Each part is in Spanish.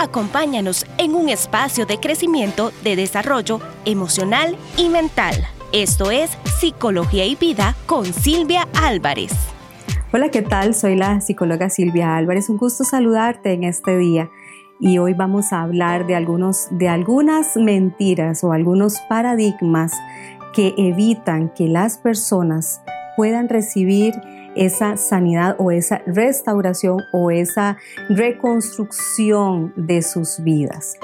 Acompáñanos en un espacio de crecimiento, de desarrollo emocional y mental. Esto es Psicología y Vida con Silvia Álvarez. Hola, ¿qué tal? Soy la psicóloga Silvia Álvarez. Un gusto saludarte en este día. Y hoy vamos a hablar de, algunos, de algunas mentiras o algunos paradigmas que evitan que las personas puedan recibir esa sanidad o esa restauración o esa reconstrucción de sus vidas.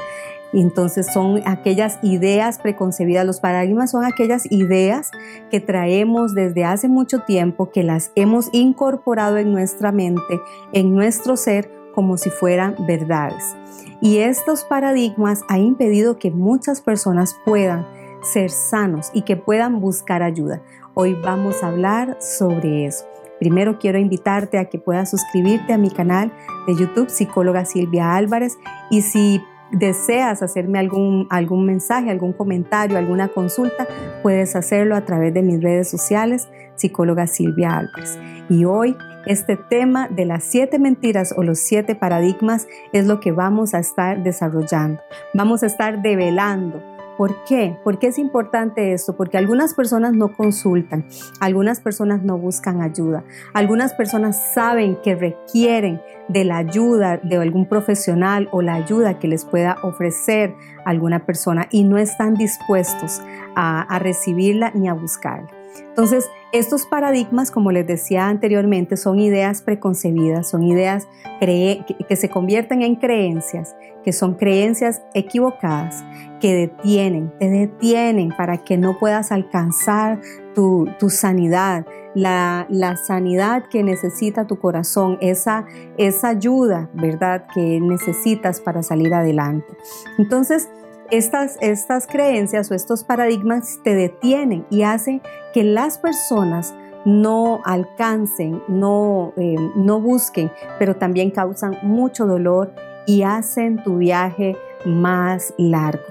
Entonces son aquellas ideas preconcebidas, los paradigmas son aquellas ideas que traemos desde hace mucho tiempo, que las hemos incorporado en nuestra mente, en nuestro ser, como si fueran verdades. Y estos paradigmas han impedido que muchas personas puedan ser sanos y que puedan buscar ayuda. Hoy vamos a hablar sobre eso. Primero quiero invitarte a que puedas suscribirte a mi canal de YouTube Psicóloga Silvia Álvarez y si deseas hacerme algún, algún mensaje, algún comentario, alguna consulta, puedes hacerlo a través de mis redes sociales Psicóloga Silvia Álvarez. Y hoy este tema de las siete mentiras o los siete paradigmas es lo que vamos a estar desarrollando. Vamos a estar develando ¿Por qué? ¿Por qué es importante esto? Porque algunas personas no consultan, algunas personas no buscan ayuda, algunas personas saben que requieren de la ayuda de algún profesional o la ayuda que les pueda ofrecer alguna persona y no están dispuestos a, recibirla ni a buscarla. Entonces, estos paradigmas, como les decía anteriormente, son ideas preconcebidas, son ideas que se convierten en creencias, que son creencias equivocadas, que detienen, te detienen para que no puedas alcanzar tu, sanidad, la, sanidad que necesita tu corazón, esa, esa ayuda, ¿verdad?, que necesitas para salir adelante. Entonces, estas, estas creencias o estos paradigmas te detienen y hacen que las personas no alcancen, no, eh, no busquen, pero también causan mucho dolor y hacen tu viaje más largo.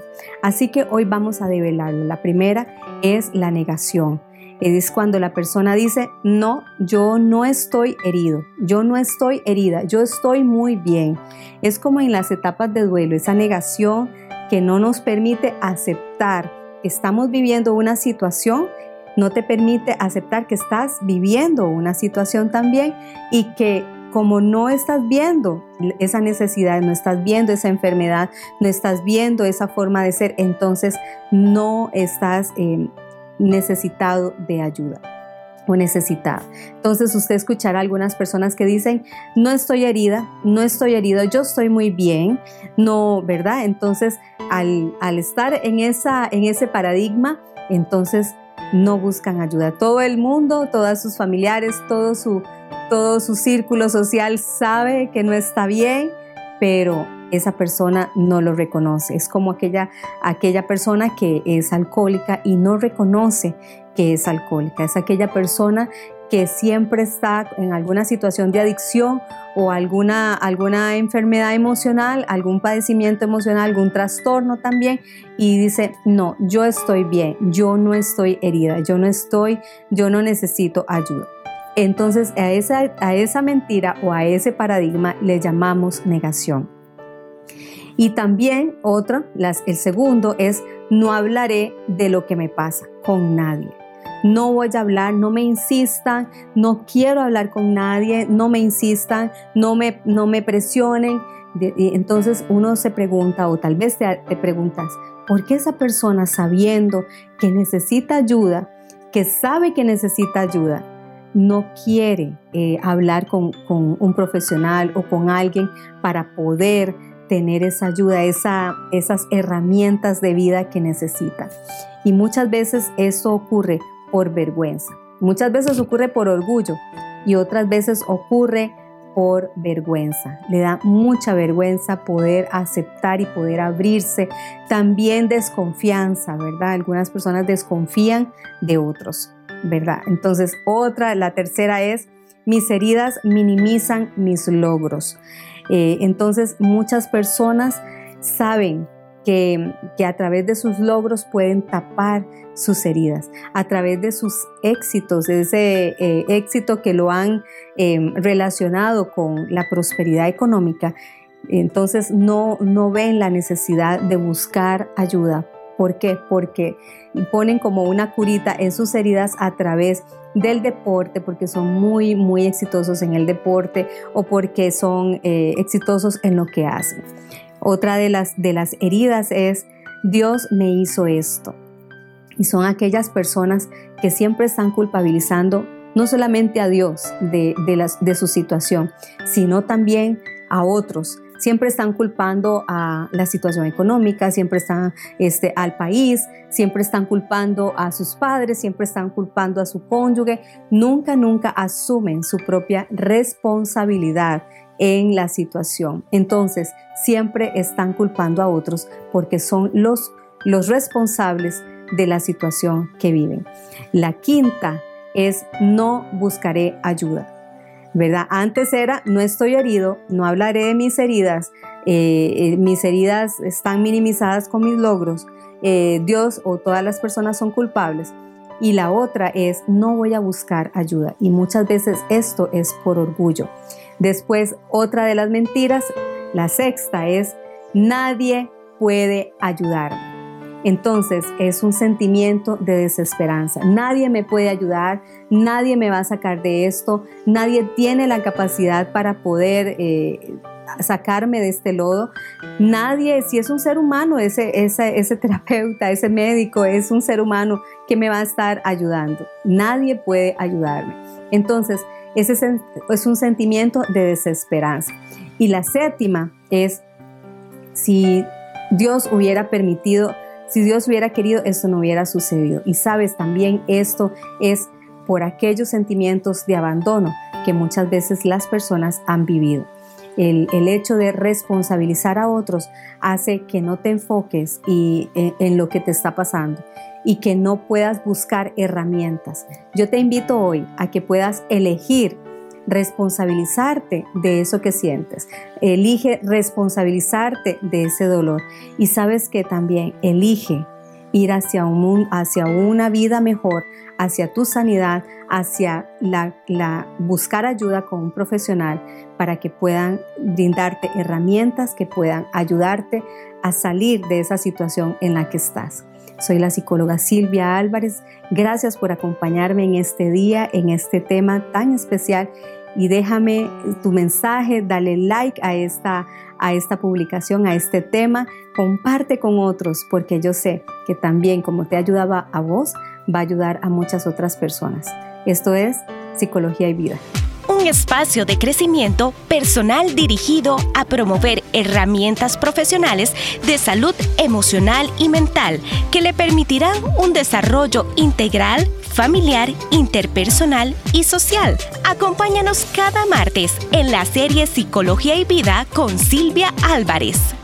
Así que hoy vamos a develarlo. La primera es la negación. Es cuando la persona dice, no, yo no estoy herido, yo no estoy herida, yo estoy muy bien. Es como en las etapas de duelo, esa negación que no nos permite aceptar que estamos viviendo una situación, no te permite aceptar que estás viviendo una situación también y que como no estás viendo esa necesidad, no estás viendo esa enfermedad, no estás viendo esa forma de ser, entonces no estás eh, necesitado de ayuda o necesitada. Entonces usted escuchará algunas personas que dicen, no estoy herida, no estoy herida, yo estoy muy bien, no, ¿verdad? Entonces al, estar en, esa, en ese paradigma, entonces no buscan ayuda. Todo el mundo, todas sus familiares, todo su, todo su círculo social sabe que no está bien, pero esa persona no lo reconoce. Es como aquella, aquella persona que es alcohólica y no reconoce que es alcohólica. Es aquella persona que siempre está en alguna situación de adicción o alguna, alguna enfermedad emocional, algún padecimiento emocional, algún trastorno también y dice, no, yo estoy bien, yo no estoy herida, yo no estoy, yo no necesito ayuda. Entonces a esa, a esa mentira o a ese paradigma le llamamos negación. Y también otro, el segundo es no hablaré de lo que me pasa con nadie. No voy a hablar, no me insistan, no quiero hablar con nadie, no me insistan, no me, no me presionen. Entonces uno se pregunta o tal vez te, te preguntas, ¿por qué esa persona sabiendo que necesita ayuda, que sabe que necesita ayuda, no quiere eh, hablar con, un profesional o con alguien para poder tener esa ayuda, esa, esas herramientas de vida que necesita. Y muchas veces eso ocurre por vergüenza, muchas veces ocurre por orgullo y otras veces ocurre por vergüenza. Le da mucha vergüenza poder aceptar y poder abrirse. También desconfianza, ¿verdad? Algunas personas desconfían de otros. ¿verdad? Entonces, otra, la tercera es, mis heridas minimizan mis logros. Eh, entonces, muchas personas saben que, a través de sus logros pueden tapar sus heridas, a través de sus éxitos, de ese eh, éxito que lo han em, relacionado con la prosperidad económica, Entonces no, no ven la necesidad de buscar ayuda. ¿Por qué? Porque ponen como una curita en sus heridas a través del deporte, porque son muy, muy exitosos en el deporte o porque son eh, exitosos en lo que hacen. Otra de las, de las heridas es, Dios me hizo esto. Y son aquellas personas que siempre están culpabilizando no solamente a Dios de, de su situación, sino también a otros siempre están culpando a la situación económica, siempre están este, al país, siempre están culpando a sus padres, siempre están culpando a su cónyuge, nunca, nunca asumen su propia responsabilidad en la situación. Entonces, siempre están culpando a otros porque son los, los responsables de la situación que viven. La quinta es no buscaré ayuda. ¿Verdad? Antes era, no estoy herido, no hablaré de mis heridas, eh, eh, mis heridas están minimizadas con mis logros, eh, Dios o todas las personas son culpables. Y la otra es, no voy a buscar ayuda. Y muchas veces esto es por orgullo. Después, otra de las mentiras, la sexta es, nadie puede ayudarme. Entonces es un sentimiento de desesperanza. Nadie me puede ayudar, nadie me va a sacar de esto, nadie tiene la capacidad para poder eh, sacarme de este lodo. Nadie, si es un ser humano, ese, ese, terapeuta, ese médico, es un ser humano que me va a estar ayudando. Nadie puede ayudarme. Entonces, ese es un sentimiento de desesperanza. Y la séptima es, si Dios hubiera permitido si Dios hubiera querido, esto no hubiera sucedido. Y sabes, también esto es por aquellos sentimientos de abandono que muchas veces las personas han vivido. El, hecho de responsabilizar a otros hace que no te enfoques y, en, en lo que te está pasando y que no puedas buscar herramientas. Yo te invito hoy a que puedas elegir responsabilizarte de eso que sientes. Elige responsabilizarte de ese dolor. Y sabes que también elige ir hacia, un, hacia una vida mejor, hacia tu sanidad, hacia la, la, buscar ayuda con un profesional para que puedan brindarte herramientas que puedan ayudarte a salir de esa situación en la que estás. Soy la psicóloga Silvia Álvarez. Gracias por acompañarme en este día, en este tema tan especial. Y déjame tu mensaje, dale like a esta, a esta publicación, a este tema. Comparte con otros, porque yo sé que también como te ayudaba a vos, va a ayudar a muchas otras personas. Esto es Psicología y Vida espacio de crecimiento personal dirigido a promover herramientas profesionales de salud emocional y mental que le permitirán un desarrollo integral, familiar, interpersonal y social. Acompáñanos cada martes en la serie Psicología y Vida con Silvia Álvarez.